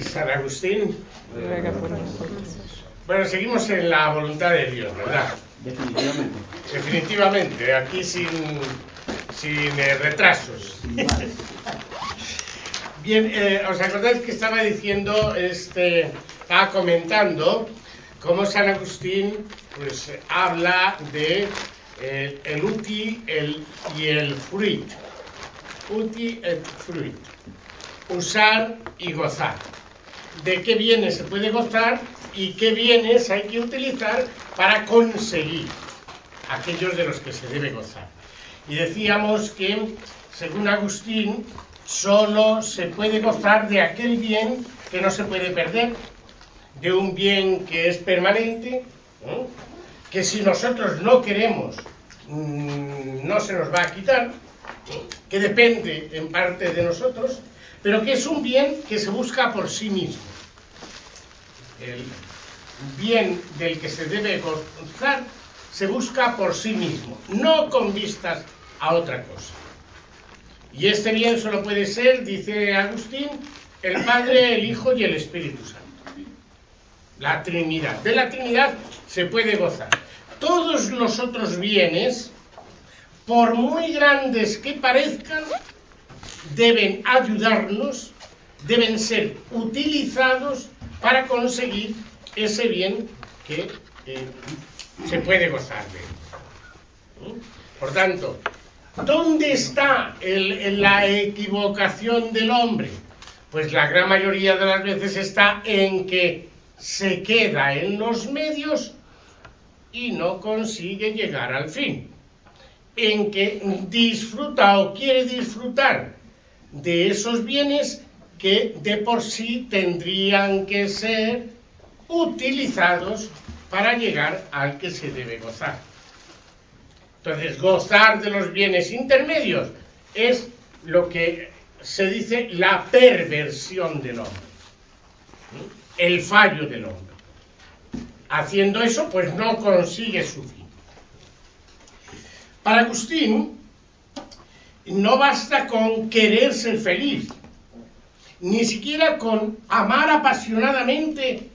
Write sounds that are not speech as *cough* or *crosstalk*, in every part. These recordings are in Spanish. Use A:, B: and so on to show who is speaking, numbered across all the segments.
A: San Agustín. Bueno, seguimos en la voluntad de Dios, ¿verdad?
B: Definitivamente.
A: Definitivamente, aquí sin, sin eh, retrasos. Bien, eh, ¿os acordáis que estaba diciendo, este, estaba comentando cómo San Agustín pues habla de eh, el uti el, y el fruit? Uti et fruit. Usar y gozar. De qué bienes se puede gozar y qué bienes hay que utilizar para conseguir aquellos de los que se debe gozar. Y decíamos que, según Agustín, solo se puede gozar de aquel bien que no se puede perder, de un bien que es permanente, ¿no? que si nosotros no queremos, mmm, no se nos va a quitar, que depende en parte de nosotros, pero que es un bien que se busca por sí mismo. El bien del que se debe gozar se busca por sí mismo, no con vistas a otra cosa. Y este bien solo puede ser, dice Agustín, el Padre, el Hijo y el Espíritu Santo. La Trinidad. De la Trinidad se puede gozar. Todos los otros bienes, por muy grandes que parezcan, deben ayudarnos, deben ser utilizados para conseguir ese bien que eh, se puede gozar de. Por tanto, ¿dónde está la equivocación del hombre? Pues la gran mayoría de las veces está en que se queda en los medios y no consigue llegar al fin. En que disfruta o quiere disfrutar de esos bienes que de por sí tendrían que ser utilizados para llegar al que se debe gozar. Entonces, gozar de los bienes intermedios es lo que se dice la perversión del hombre, el fallo del hombre. Haciendo eso, pues no consigue su fin. Para Agustín, no basta con querer ser feliz, ni siquiera con amar apasionadamente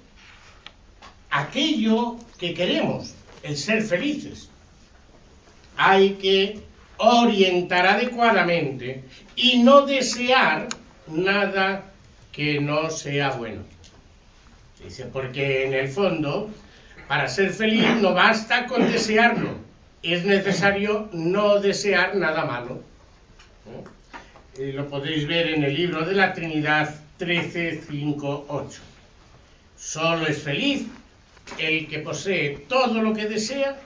A: aquello que queremos, el ser felices. Hay que orientar adecuadamente y no desear nada que no sea bueno. Dice, porque en el fondo, para ser feliz no basta con desearlo, es necesario no desear nada malo. Eh, lo podéis ver en el libro de la Trinidad 13, 5, 8. Solo es feliz el que posee todo lo que desea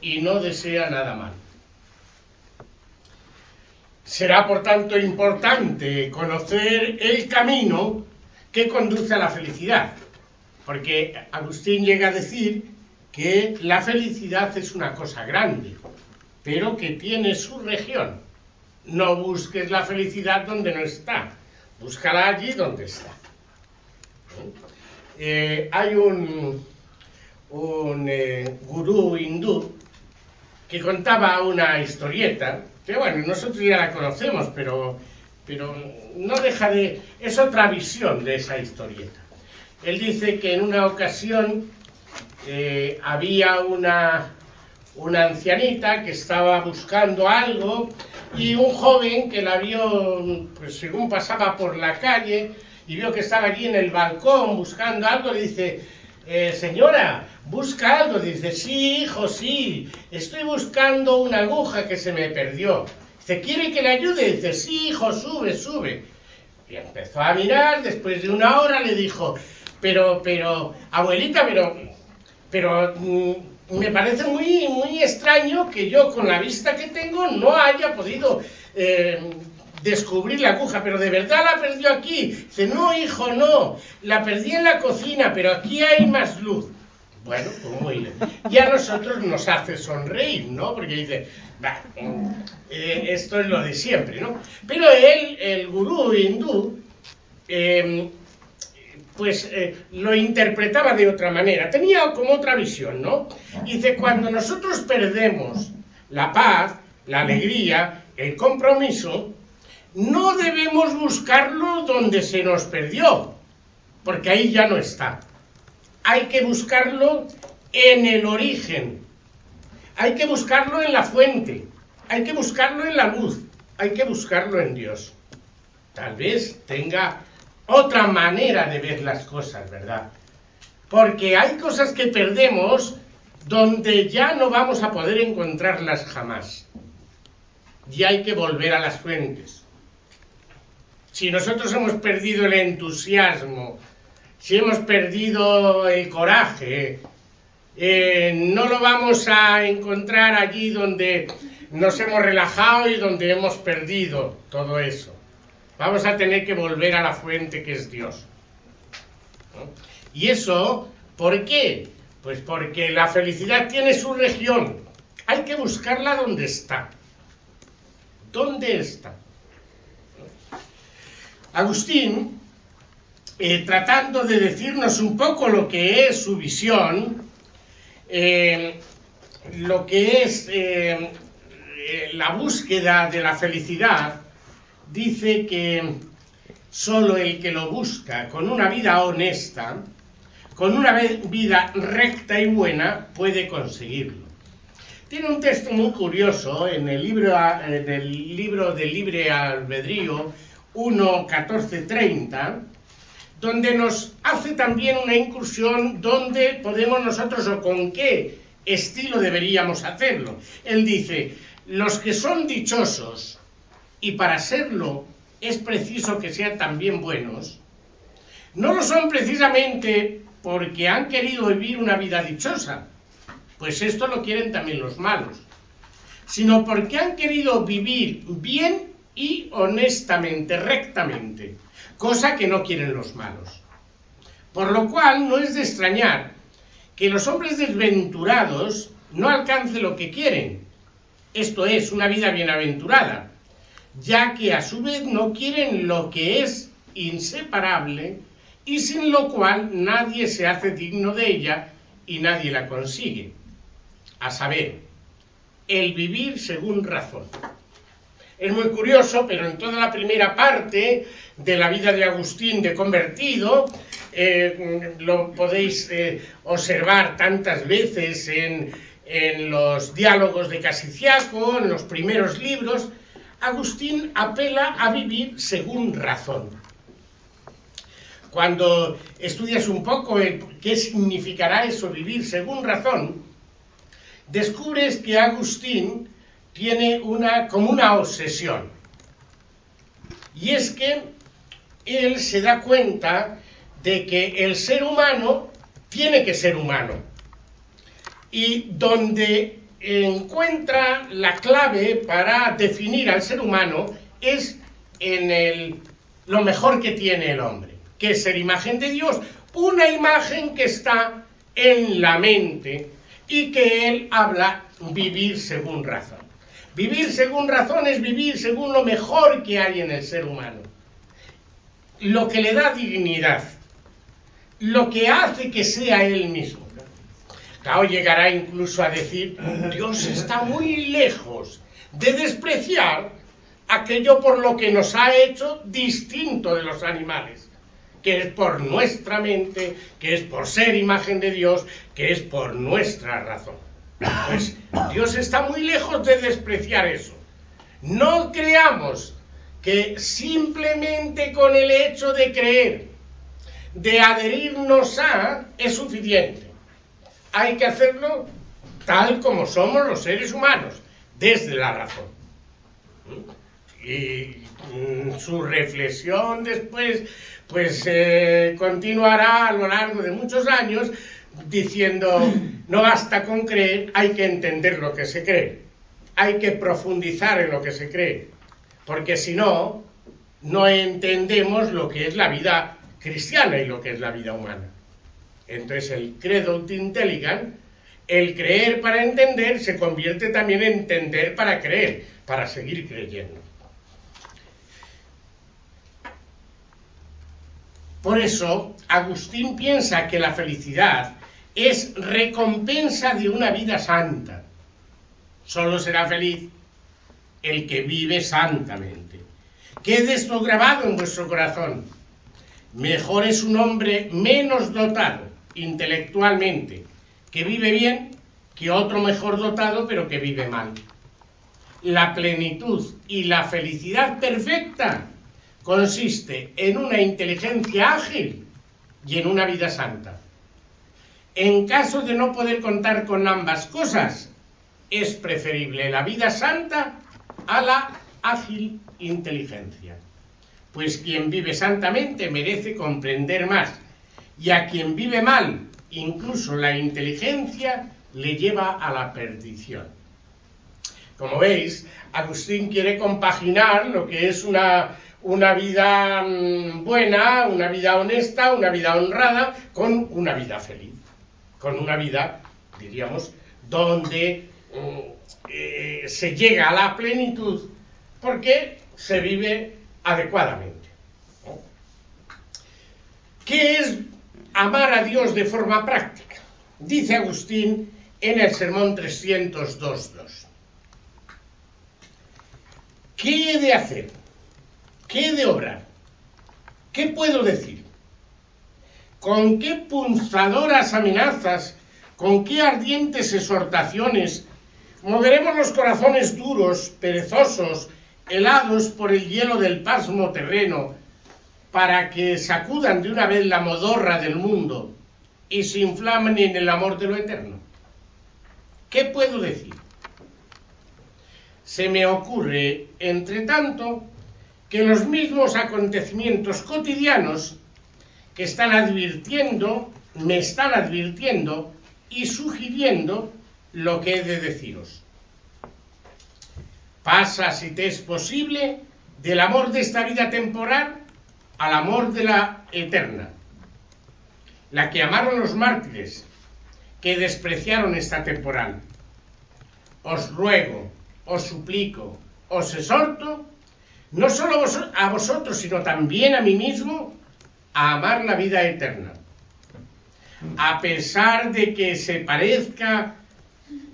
A: y no desea nada malo. Será por tanto importante conocer el camino que conduce a la felicidad, porque Agustín llega a decir que la felicidad es una cosa grande, pero que tiene su región. No busques la felicidad donde no está, búscala allí donde está. Eh, hay un, un eh, gurú hindú que contaba una historieta, que bueno, nosotros ya la conocemos, pero, pero no deja de... es otra visión de esa historieta. Él dice que en una ocasión eh, había una, una ancianita que estaba buscando algo y un joven que la vio, pues según pasaba por la calle y vio que estaba allí en el balcón buscando algo, le dice, eh, señora, busca algo. Dice, sí, hijo, sí, estoy buscando una aguja que se me perdió. Dice, ¿quiere que le ayude? Dice, sí, hijo, sube, sube. Y empezó a mirar, después de una hora le dijo, pero, pero, abuelita, pero, pero mm, me parece muy, muy extraño que yo con la vista que tengo no haya podido eh, descubrir la aguja, pero de verdad la perdió aquí. Dice, no, hijo, no, la perdí en la cocina, pero aquí hay más luz. Bueno, pues muy bien. Y a nosotros nos hace sonreír, ¿no? Porque dice, eh, esto es lo de siempre, ¿no? Pero él, el gurú hindú, em, pues eh, lo interpretaba de otra manera, tenía como otra visión, ¿no? Dice, cuando nosotros perdemos la paz, la alegría, el compromiso, no debemos buscarlo donde se nos perdió, porque ahí ya no está. Hay que buscarlo en el origen, hay que buscarlo en la fuente, hay que buscarlo en la luz, hay que buscarlo en Dios. Tal vez tenga otra manera de ver las cosas, ¿verdad? Porque hay cosas que perdemos donde ya no vamos a poder encontrarlas jamás. Y hay que volver a las fuentes. Si nosotros hemos perdido el entusiasmo, si hemos perdido el coraje, eh, no lo vamos a encontrar allí donde nos hemos relajado y donde hemos perdido todo eso. Vamos a tener que volver a la fuente que es Dios. Y eso, ¿por qué? Pues porque la felicidad tiene su región. Hay que buscarla donde está. ¿Dónde está? Agustín, eh, tratando de decirnos un poco lo que es su visión, eh, lo que es eh, la búsqueda de la felicidad, dice que solo el que lo busca con una vida honesta, con una vida recta y buena, puede conseguirlo. Tiene un texto muy curioso en el libro, en libro del libre albedrío 1.14.30, donde nos hace también una incursión donde podemos nosotros o con qué estilo deberíamos hacerlo. Él dice, los que son dichosos y para serlo es preciso que sean también buenos, no lo son precisamente porque han querido vivir una vida dichosa, pues esto lo quieren también los malos, sino porque han querido vivir bien y honestamente, rectamente, cosa que no quieren los malos. Por lo cual no es de extrañar que los hombres desventurados no alcancen lo que quieren, esto es, una vida bienaventurada, ya que a su vez no quieren lo que es inseparable y sin lo cual nadie se hace digno de ella y nadie la consigue, a saber, el vivir según razón. Es muy curioso, pero en toda la primera parte de la vida de Agustín de convertido, eh, lo podéis eh, observar tantas veces en, en los diálogos de Casiciaco, en los primeros libros, Agustín apela a vivir según razón. Cuando estudias un poco qué significará eso, vivir según razón, descubres que Agustín tiene una, como una obsesión. Y es que él se da cuenta de que el ser humano tiene que ser humano. Y donde encuentra la clave para definir al ser humano es en el, lo mejor que tiene el hombre, que es ser imagen de Dios, una imagen que está en la mente y que él habla vivir según razón. Vivir según razón es vivir según lo mejor que hay en el ser humano, lo que le da dignidad, lo que hace que sea él mismo. Claro, llegará incluso a decir, Dios está muy lejos de despreciar aquello por lo que nos ha hecho distinto de los animales, que es por nuestra mente, que es por ser imagen de Dios, que es por nuestra razón. Pues Dios está muy lejos de despreciar eso. No creamos que simplemente con el hecho de creer, de adherirnos a, es suficiente hay que hacerlo tal como somos los seres humanos, desde la razón. Y mm, su reflexión después, pues eh, continuará a lo largo de muchos años diciendo, no basta con creer, hay que entender lo que se cree, hay que profundizar en lo que se cree, porque si no, no entendemos lo que es la vida cristiana y lo que es la vida humana. Entonces el credo intelligent, el creer para entender, se convierte también en entender para creer, para seguir creyendo. Por eso, Agustín piensa que la felicidad es recompensa de una vida santa. Solo será feliz el que vive santamente. Quede esto grabado en vuestro corazón. Mejor es un hombre menos dotado intelectualmente, que vive bien, que otro mejor dotado, pero que vive mal. La plenitud y la felicidad perfecta consiste en una inteligencia ágil y en una vida santa. En caso de no poder contar con ambas cosas, es preferible la vida santa a la ágil inteligencia. Pues quien vive santamente merece comprender más, y a quien vive mal, incluso la inteligencia, le lleva a la perdición. Como veis, Agustín quiere compaginar lo que es una, una vida mm, buena, una vida honesta, una vida honrada, con una vida feliz, con una vida, diríamos, donde mm, eh, se llega a la plenitud porque se vive adecuadamente. ¿Qué es amar a Dios de forma práctica? Dice Agustín en el sermón 302.2. ¿Qué he de hacer? ¿Qué he de obrar? ¿Qué puedo decir? ¿Con qué punzadoras amenazas, con qué ardientes exhortaciones moveremos los corazones duros, perezosos, helados por el hielo del pasmo terreno, para que sacudan de una vez la modorra del mundo y se inflamen en el amor de lo eterno? ¿Qué puedo decir? Se me ocurre, entre tanto, que los mismos acontecimientos cotidianos que están advirtiendo, me están advirtiendo y sugiriendo lo que he de deciros. Pasa, si te es posible, del amor de esta vida temporal al amor de la eterna, la que amaron los mártires, que despreciaron esta temporal. Os ruego, os suplico, os exhorto no solo a vosotros, sino también a mí mismo, a amar la vida eterna. A pesar de que se parezca,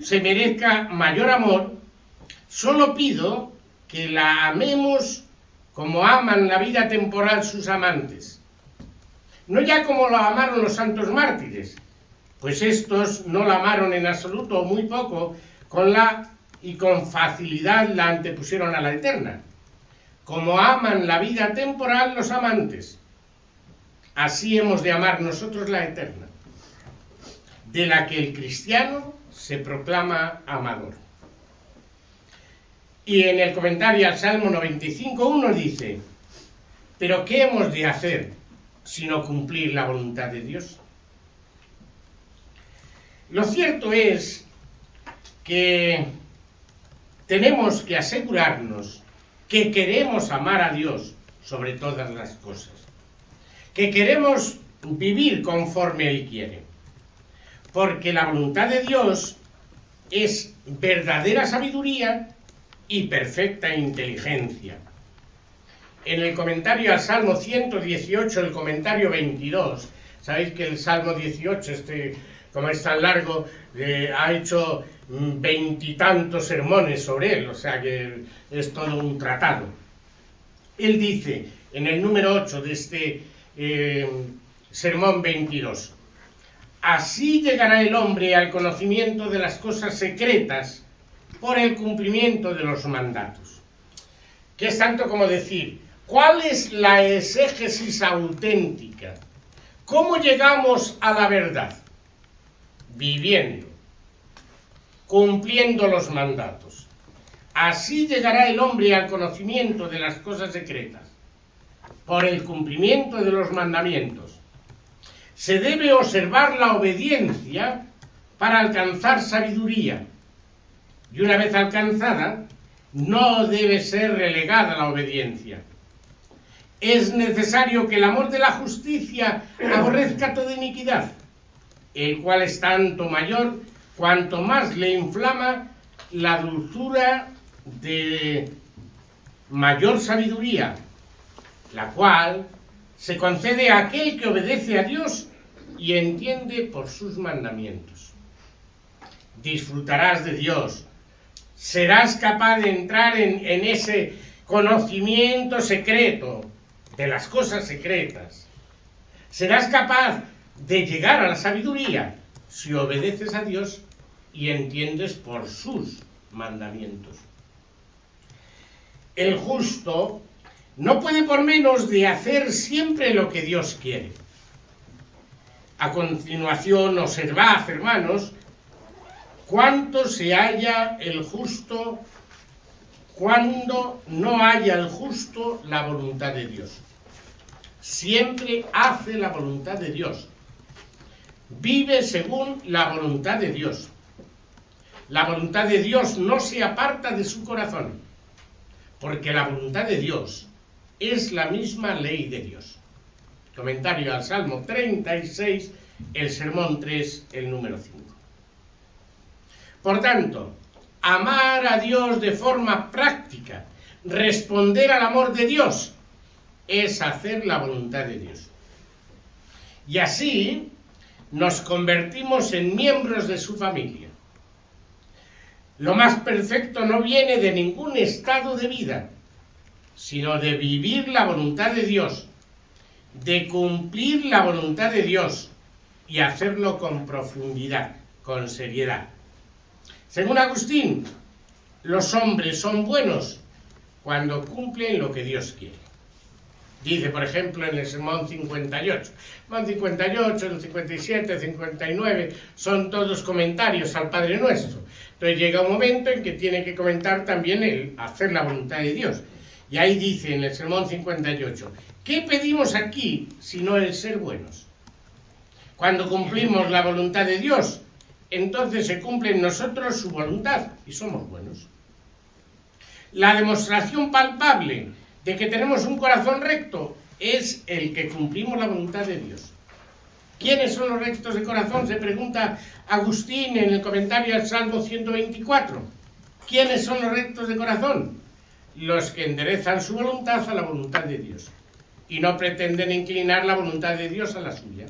A: se merezca mayor amor, solo pido que la amemos como aman la vida temporal sus amantes. No ya como la amaron los santos mártires, pues estos no la amaron en absoluto o muy poco, con la y con facilidad la antepusieron a la eterna como aman la vida temporal los amantes. Así hemos de amar nosotros la eterna, de la que el cristiano se proclama amador. Y en el comentario al Salmo 95.1 dice, pero ¿qué hemos de hacer sino cumplir la voluntad de Dios? Lo cierto es que tenemos que asegurarnos que queremos amar a Dios sobre todas las cosas, que queremos vivir conforme Él quiere, porque la voluntad de Dios es verdadera sabiduría y perfecta inteligencia. En el comentario al Salmo 118, el comentario 22, sabéis que el Salmo 18, este, como es tan largo, eh, ha hecho veintitantos sermones sobre él, o sea que es todo un tratado. Él dice en el número 8 de este eh, sermón 22, así llegará el hombre al conocimiento de las cosas secretas por el cumplimiento de los mandatos. Que es tanto como decir, ¿cuál es la exégesis auténtica? ¿Cómo llegamos a la verdad? Viviendo cumpliendo los mandatos. Así llegará el hombre al conocimiento de las cosas secretas, por el cumplimiento de los mandamientos. Se debe observar la obediencia para alcanzar sabiduría. Y una vez alcanzada, no debe ser relegada la obediencia. Es necesario que el amor de la justicia aborrezca toda iniquidad, el cual es tanto mayor cuanto más le inflama la dulzura de mayor sabiduría, la cual se concede a aquel que obedece a Dios y entiende por sus mandamientos. Disfrutarás de Dios, serás capaz de entrar en, ese conocimiento secreto de las cosas secretas. Serás capaz de llegar a la sabiduría si obedeces a Dios y entiendes por sus mandamientos. El justo no puede por menos de hacer siempre lo que Dios quiere. A continuación, observad, hermanos, cuánto se halla el justo cuando no haya el justo la voluntad de Dios. Siempre hace la voluntad de Dios. Vive según la voluntad de Dios. La voluntad de Dios no se aparta de su corazón, porque la voluntad de Dios es la misma ley de Dios. Comentario al Salmo 36, el Sermón 3, el número 5. Por tanto, amar a Dios de forma práctica, responder al amor de Dios, es hacer la voluntad de Dios. Y así nos convertimos en miembros de su familia. Lo más perfecto no viene de ningún estado de vida, sino de vivir la voluntad de Dios, de cumplir la voluntad de Dios y hacerlo con profundidad, con seriedad. Según Agustín, los hombres son buenos cuando cumplen lo que Dios quiere. Dice, por ejemplo, en el Sermón 58. Sermón 58, el 57, el 59 son todos comentarios al Padre Nuestro. Entonces llega un momento en que tiene que comentar también el hacer la voluntad de Dios. Y ahí dice en el Sermón 58, ¿qué pedimos aquí sino el ser buenos? Cuando cumplimos la voluntad de Dios, entonces se cumple en nosotros su voluntad y somos buenos. La demostración palpable de que tenemos un corazón recto es el que cumplimos la voluntad de Dios. ¿Quiénes son los rectos de corazón? Se pregunta Agustín en el comentario al Salmo 124. ¿Quiénes son los rectos de corazón? Los que enderezan su voluntad a la voluntad de Dios y no pretenden inclinar la voluntad de Dios a la suya.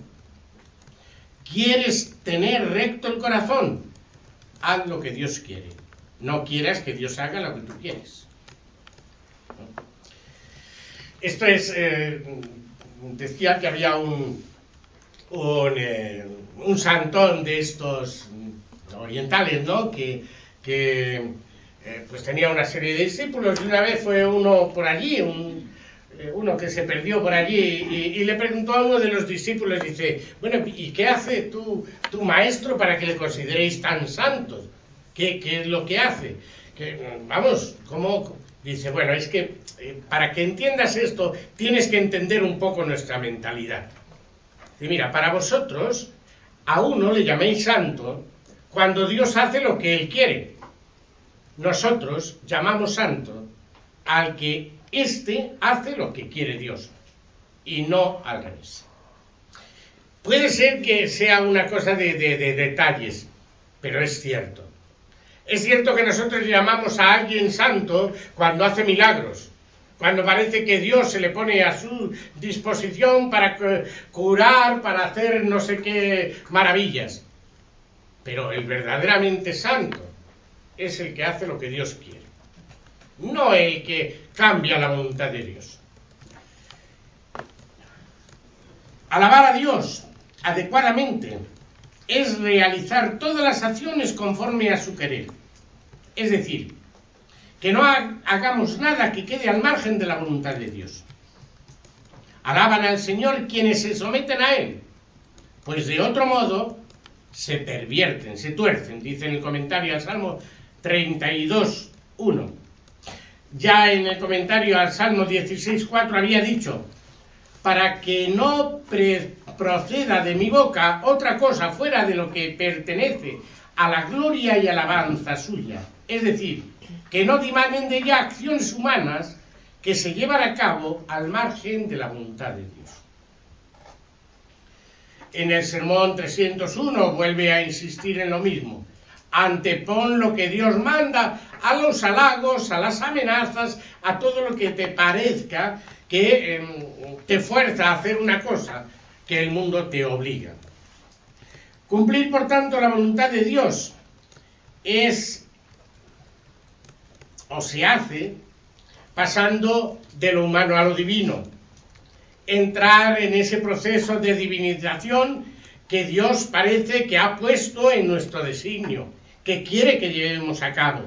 A: ¿Quieres tener recto el corazón? Haz lo que Dios quiere. No quieras que Dios haga lo que tú quieres. Esto es, eh, decía que había un, un, eh, un, santón de estos orientales, ¿no? Que, que eh, pues tenía una serie de discípulos y una vez fue uno por allí, un, uno que se perdió por allí y, le preguntó a uno de los discípulos, dice, bueno, ¿y qué hace tu, tu maestro para que le consideréis tan santos? ¿Qué, qué es lo que hace? Que, vamos, ¿cómo, Dice, bueno, es que eh, para que entiendas esto tienes que entender un poco nuestra mentalidad. Y mira, para vosotros, a uno le llaméis santo cuando Dios hace lo que Él quiere. Nosotros llamamos santo al que éste hace lo que quiere Dios y no al revés. Puede ser que sea una cosa de, de detalles, pero es cierto. Es cierto que nosotros llamamos a alguien santo cuando hace milagros, cuando parece que Dios se le pone a su disposición para curar, para hacer no sé qué maravillas. Pero el verdaderamente santo es el que hace lo que Dios quiere, no el que cambia la voluntad de Dios. Alabar a Dios adecuadamente es realizar todas las acciones conforme a su querer. Es decir, que no hagamos nada que quede al margen de la voluntad de Dios. Alaban al Señor quienes se someten a Él, pues de otro modo se pervierten, se tuercen, dice en el comentario al Salmo 32, 1. Ya en el comentario al Salmo 16, 4 había dicho, para que no proceda de mi boca otra cosa fuera de lo que pertenece a la gloria y alabanza suya Es decir, que no dimanen de ella acciones humanas que se llevan a cabo al margen de la voluntad de Dios. En el sermón 301 vuelve a insistir en lo mismo. Antepon lo que Dios manda a los halagos, a las amenazas, a todo lo que te parezca que em, te fuerza a hacer una cosa que el mundo te obliga. Cumplir, por tanto, la voluntad de Dios es o se hace pasando de lo humano a lo divino. Entrar en ese proceso de divinización que Dios parece que ha puesto en nuestro designio, que quiere que llevemos a cabo.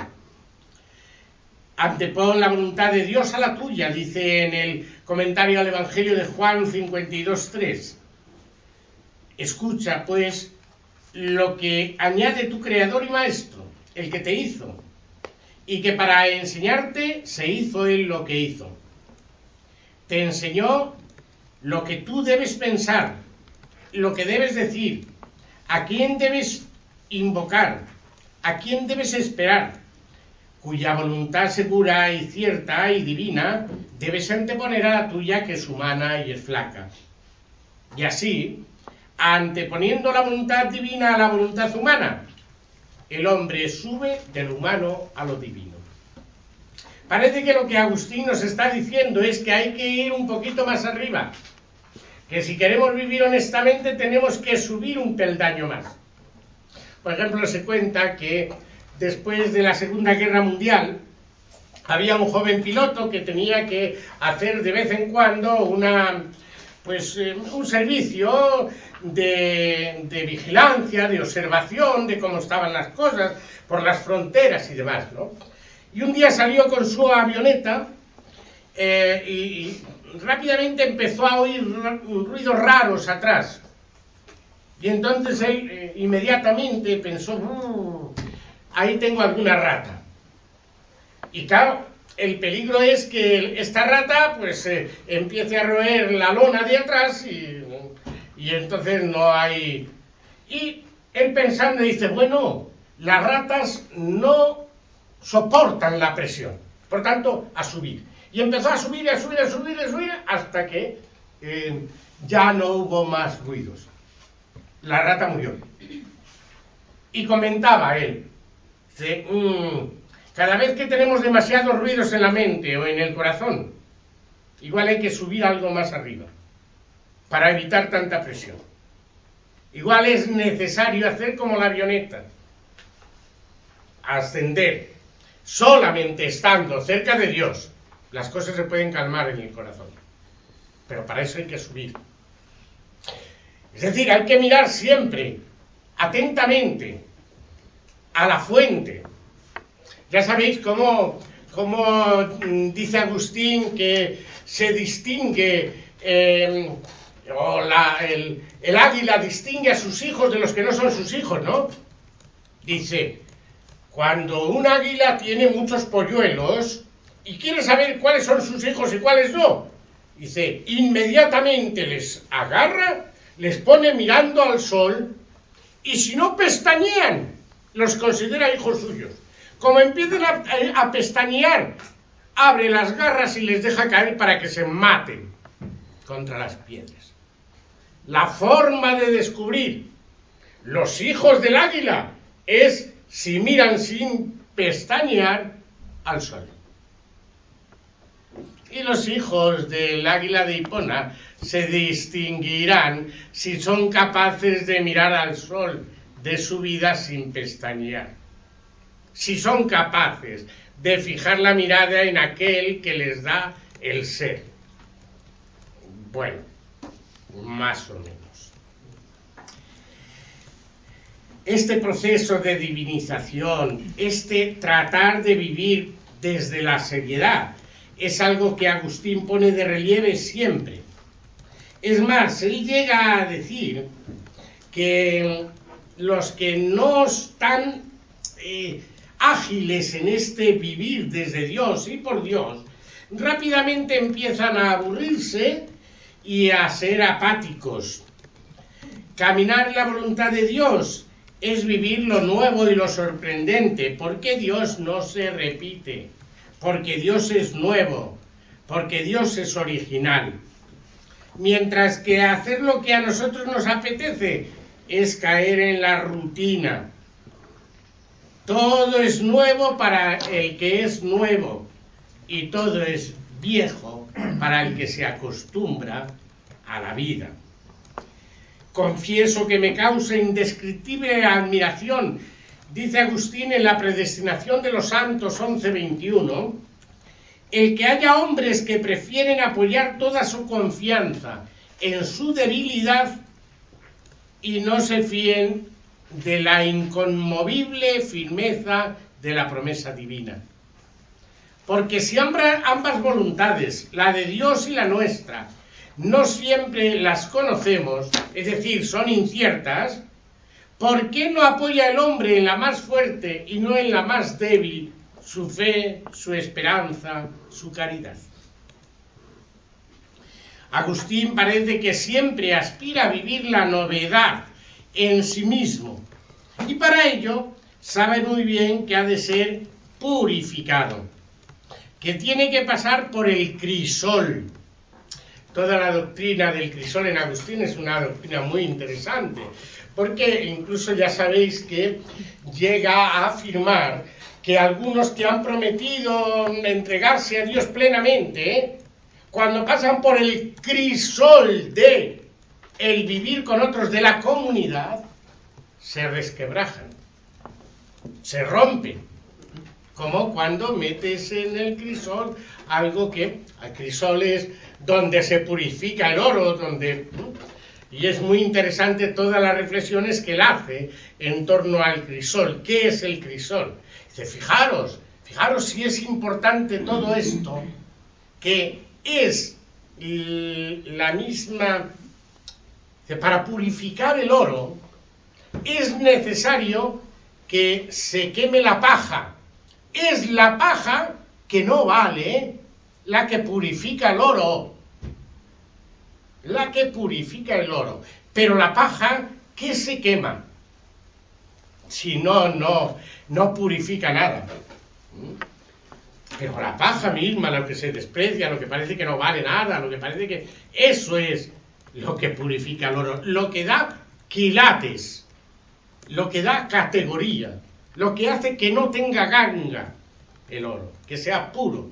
A: Antepon la voluntad de Dios a la tuya, dice en el comentario al Evangelio de Juan 52.3. Escucha, pues, lo que añade tu Creador y Maestro, el que te hizo, y que para enseñarte se hizo él lo que hizo. Te enseñó lo que tú debes pensar, lo que debes decir, a quién debes invocar, a quién debes esperar, cuya voluntad segura y cierta y divina debes anteponer a la tuya que es humana y es flaca. Y así, anteponiendo la voluntad divina a la voluntad humana, el hombre sube del humano a lo divino. Parece que lo que Agustín nos está diciendo es que hay que ir un poquito más arriba, que si queremos vivir honestamente tenemos que subir un peldaño más. Por ejemplo, se cuenta que después de la Segunda Guerra Mundial había un joven piloto que tenía que hacer de vez en cuando pues, eh, un servicio de, de, vigilancia, de observación de cómo estaban las cosas por las fronteras y demás, ¿no? Y un día salió con su avioneta eh, y, rápidamente empezó a oír ruidos raros atrás. Y entonces él eh, inmediatamente pensó, uh, ahí tengo alguna rata. Y claro, el peligro es que esta rata pues eh, empiece a roer la lona de atrás y, y entonces no hay... Y él pensando dice, bueno, las ratas no soportan la presión. Por tanto, a subir. Y empezó a subir, a subir, a subir, a subir, hasta que eh, ya no hubo más ruidos. La rata murió. Y comentaba él, mm, cada vez que tenemos demasiados ruidos en la mente o en el corazón, igual hay que subir algo más arriba para evitar tanta presión. Igual es necesario hacer como la avioneta, ascender, solamente estando cerca de Dios, las cosas se pueden calmar en el corazón. Pero para eso hay que subir. Es decir, hay que mirar siempre, atentamente, a la fuente. Ya sabéis cómo, cómo mm, dice Agustín que se distingue, em, o el, el águila distingue a sus hijos de los que no son sus hijos, ¿no? Dice, cuando un águila tiene muchos polluelos y quiere saber cuáles son sus hijos y cuáles no, dice, inmediatamente les agarra, les pone mirando al sol y si no pestañean, los considera hijos suyos. Como empiecen a, pestañear, abre las garras y les deja caer para que se maten contra las piedras. La forma de descubrir los hijos del águila es si miran sin pestañear al sol. Y los hijos del águila de Hipona se distinguirán si son capaces de mirar al sol de su vida sin pestañear. Si son capaces de fijar la mirada en aquel que les da el ser. Bueno, más o menos este proceso de divinización, este tratar de vivir desde la seriedad, es algo que Agustín pone de relieve siempre. Es más, él llega a decir que los que no están eh, ágiles en este vivir desde Dios y por Dios, rápidamente empiezan a aburrirse y a ser apáticos. Caminar en la voluntad de Dios es vivir lo nuevo y lo sorprendente. ¿Por qué Dios no se repite? Porque Dios es nuevo, porque Dios es original. Mientras que hacer lo que a nosotros nos apetece es caer en la rutina. Todo es nuevo para el que es nuevo y todo es viejo para el que se acostumbra a la vida. Confieso que me causa indescriptible admiración, dice Agustín en la predestinación de los santos 11:21, el que haya hombres que prefieren apoyar toda su confianza en su debilidad y no se fíen de la inconmovible firmeza de la promesa divina. Porque si ambas voluntades, la de Dios y la nuestra, no siempre las conocemos, es decir, son inciertas, ¿por qué no apoya el hombre en la más fuerte y no en la más débil su fe, su esperanza, su caridad? Agustín parece que siempre aspira a vivir la novedad en sí mismo y para ello sabe muy bien que ha de ser purificado, que tiene que pasar por el crisol, toda la doctrina del crisol en Agustín es una doctrina muy interesante, porque incluso ya sabéis que llega a afirmar que algunos que han prometido entregarse a Dios plenamente, cuando pasan por el crisol de el vivir con otros de la comunidad, se resquebrajan, se rompen como cuando metes en el crisol algo que, hay crisoles donde se purifica el oro, donde... Y es muy interesante todas las reflexiones que él hace en torno al crisol. ¿Qué es el crisol? Dice, fijaros, fijaros si es importante todo esto, que es la misma... Para purificar el oro es necesario que se queme la paja. Es la paja que no vale la que purifica el oro. La que purifica el oro. Pero la paja, ¿qué se quema? Si no, no, no purifica nada. Pero la paja misma, lo que se desprecia, lo que parece que no vale nada, lo que parece que... Eso es lo que purifica el oro. Lo que da quilates, lo que da categoría, lo que hace que no tenga ganga el oro, que sea puro.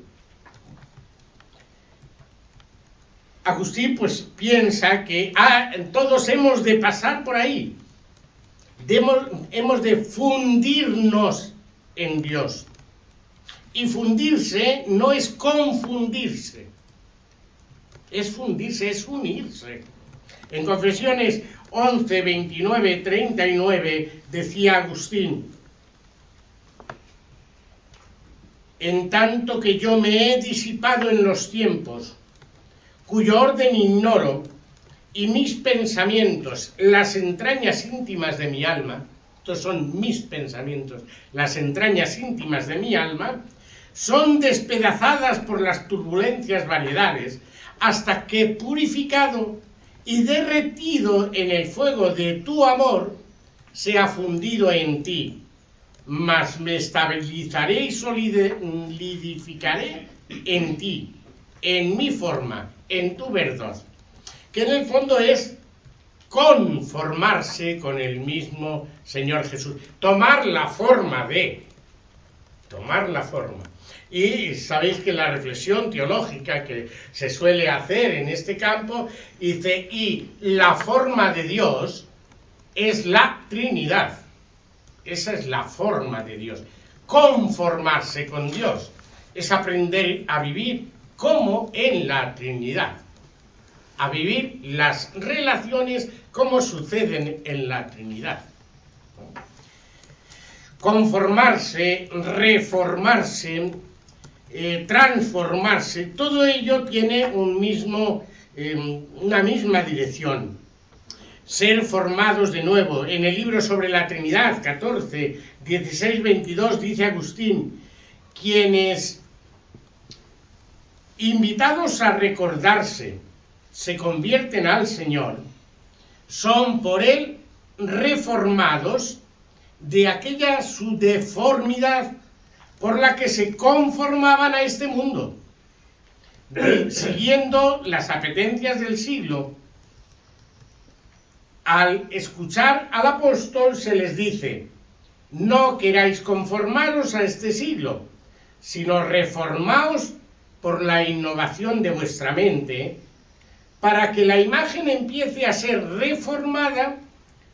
A: Agustín pues piensa que ah, todos hemos de pasar por ahí, hemos de fundirnos en Dios. Y fundirse no es confundirse, es fundirse, es unirse. En Confesiones 11, 29, 39 decía Agustín, en tanto que yo me he disipado en los tiempos, cuyo orden ignoro, y mis pensamientos, las entrañas íntimas de mi alma, estos son mis pensamientos, las entrañas íntimas de mi alma, son despedazadas por las turbulencias variedades, hasta que purificado y derretido en el fuego de tu amor, sea fundido en ti, mas me estabilizaré y solidificaré en ti, en mi forma, en tu verdad, que en el fondo es conformarse con el mismo Señor Jesús, tomar la forma de, tomar la forma. Y sabéis que la reflexión teológica que se suele hacer en este campo dice, y la forma de Dios es la Trinidad. Esa es la forma de Dios. Conformarse con Dios es aprender a vivir como en la Trinidad. A vivir las relaciones como suceden en la Trinidad. Conformarse, reformarse, eh, transformarse, todo ello tiene un mismo, em, una misma dirección. Ser formados de nuevo. En el libro sobre la Trinidad, 14, 16, 22, dice Agustín, quienes invitados a recordarse se convierten al Señor, son por Él reformados de aquella su deformidad por la que se conformaban a este mundo, *clears throat* siguiendo las apetencias del siglo. Al escuchar al apóstol se les dice, no queráis conformaros a este siglo, sino reformaos por la innovación de vuestra mente, para que la imagen empiece a ser reformada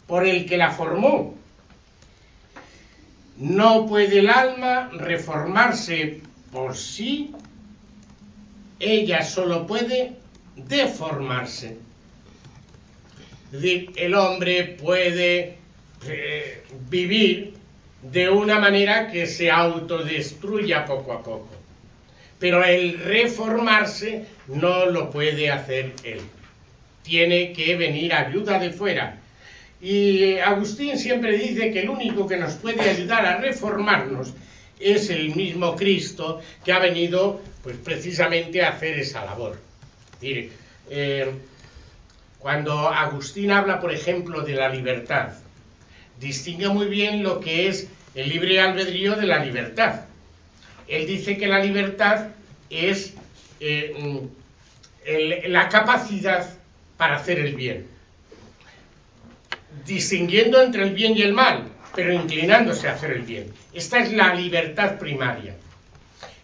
A: por el que la formó. No puede el alma reformarse por sí, ella solo puede deformarse. Es decir, el hombre puede eh, vivir de una manera que se autodestruya poco a poco. Pero el reformarse no lo puede hacer él. Tiene que venir ayuda de fuera. Y Agustín siempre dice que el único que nos puede ayudar a reformarnos es el mismo Cristo que ha venido pues precisamente a hacer esa labor. Eh, cuando Agustín habla, por ejemplo, de la libertad, distingue muy bien lo que es el libre albedrío de la libertad. Él dice que la libertad es eh, mm, la capacidad para hacer el bien, distinguiendo entre el bien y el mal, pero inclinándose a hacer el bien. Esta es la libertad primaria.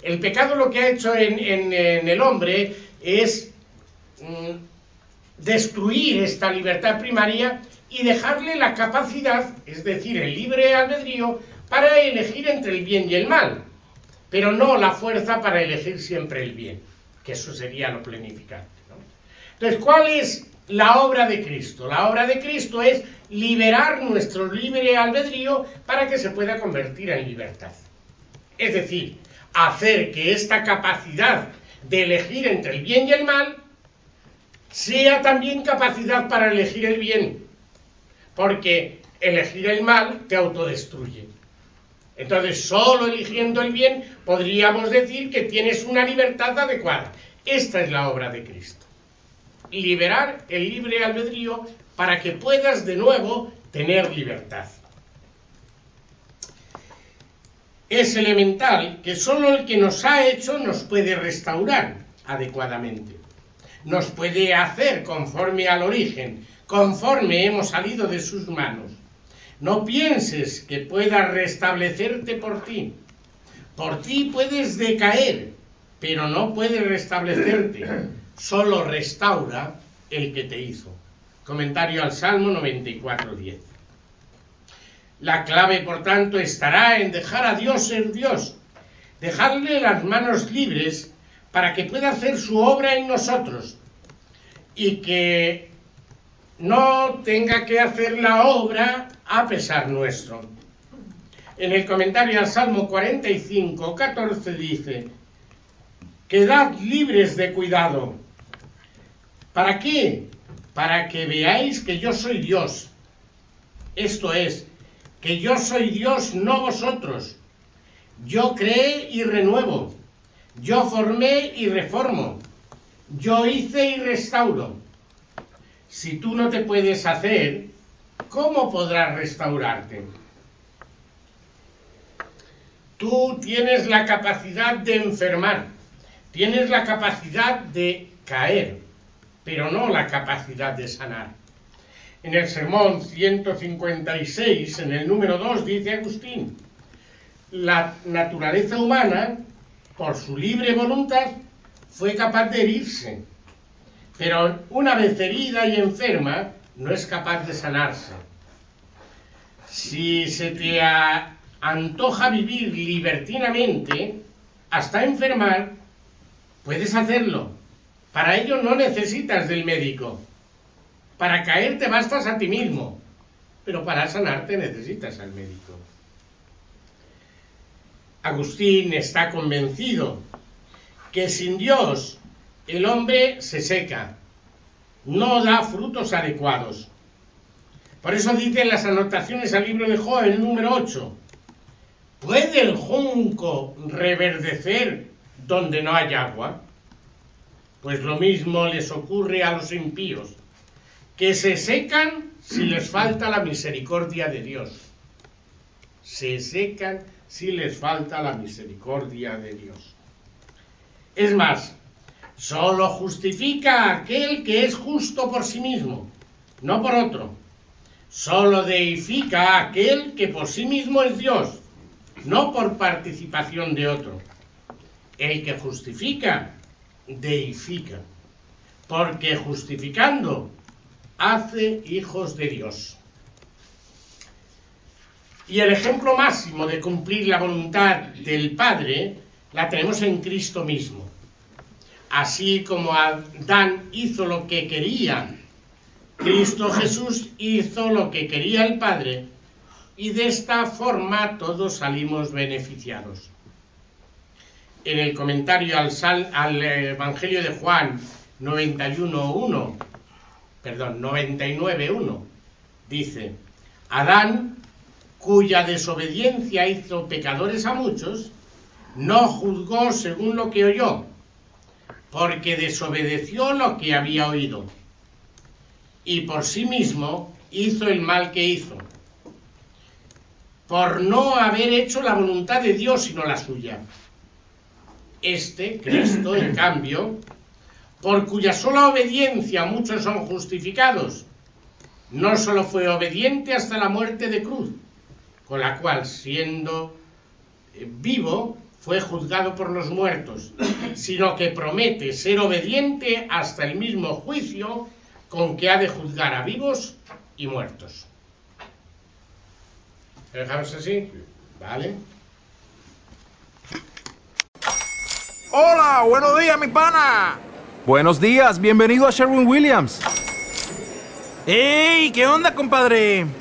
A: El pecado lo que ha hecho en, el hombre es mm, destruir esta libertad primaria y dejarle la capacidad, es decir, el libre albedrío, para elegir entre el bien y el mal, pero no la fuerza para elegir siempre el bien, que eso sería lo planificante. Entonces, ¿cuál es la obra de Cristo? La obra de Cristo es liberar nuestro libre albedrío para que se pueda convertir en libertad. Es decir, hacer que esta capacidad de elegir entre el bien y el mal sea también capacidad para elegir el bien, porque elegir el mal te autodestruye. Entonces, solo eligiendo el bien podríamos decir que tienes una libertad adecuada. Esta es la obra de Cristo. Liberar el libre albedrío para que puedas de nuevo tener libertad. Es elemental que solo el que nos ha hecho nos puede restaurar adecuadamente. Nos puede hacer conforme al origen, conforme hemos salido de sus manos no pienses que pueda restablecerte por ti. Por ti puedes decaer, pero no puedes restablecerte. Solo restaura el que te hizo. Comentario al Salmo 94.10. La clave, por tanto, estará en dejar a Dios ser Dios, dejarle las manos libres para que pueda hacer su obra en nosotros y que no tenga que hacer la obra a pesar nuestro. En el comentario al Salmo 45, 14 dice, quedad libres de cuidado. ¿Para qué? Para que veáis que yo soy Dios. Esto es, que yo soy Dios, no vosotros. Yo creé y renuevo. Yo formé y reformo. Yo hice y restauro si tú no te puedes hacer, ¿cómo podrás restaurarte? Tú tienes la capacidad de enfermar, tienes la capacidad de caer, pero no la capacidad de sanar. En el sermón 156, en el número 2, dice Agustín, la naturaleza humana, por su libre voluntad, fue capaz de herirse, pero una vez herida y enferma, no es capaz de sanarse. Si se te antoja vivir libertinamente hasta enfermar, puedes hacerlo. Para ello no necesitas del médico. Para caerte bastas a ti mismo, pero para sanarte necesitas al médico. Agustín está convencido que sin Dios el hombre se seca, no da frutos adecuados. Por eso dice en las anotaciones al libro de Job, el número 8, ¿puede el junco reverdecer donde no hay agua? Pues lo mismo les ocurre a los impíos, que se secan si les falta la misericordia de Dios. Se secan si les falta la misericordia de Dios. Es más, solo justifica a aquel que es justo por sí mismo, no por otro. Solo deifica a aquel que por sí mismo es Dios, no por participación de otro. El que justifica, deifica, porque justificando hace hijos de Dios. Y el ejemplo máximo de cumplir la voluntad del Padre la tenemos en Cristo mismo. Así como Adán hizo lo que quería, Cristo Jesús hizo lo que quería el Padre y de esta forma todos salimos beneficiados. En el comentario al, Evangelio de Juan 91.1, perdón, 99.1, dice, Adán, cuya desobediencia hizo pecadores a muchos, no juzgó según lo que oyó, porque desobedeció lo que había oído, y por sí mismo hizo el mal que hizo, por no haber hecho la voluntad de Dios sino la suya. Este, Cristo, en *clears throat* cambio, por cuya sola obediencia muchos son justificados, no solo fue obediente hasta la muerte de cruz, con la cual, siendo eh, vivo, fue juzgado por los muertos, sino que promete ser obediente hasta el mismo juicio con que ha de juzgar a vivos y muertos. dejamos así? ¿Vale?
B: Hola, buenos días, mi pana.
C: Buenos días, bienvenido a Sherwin Williams.
B: ¡Ey! ¿Qué onda, compadre?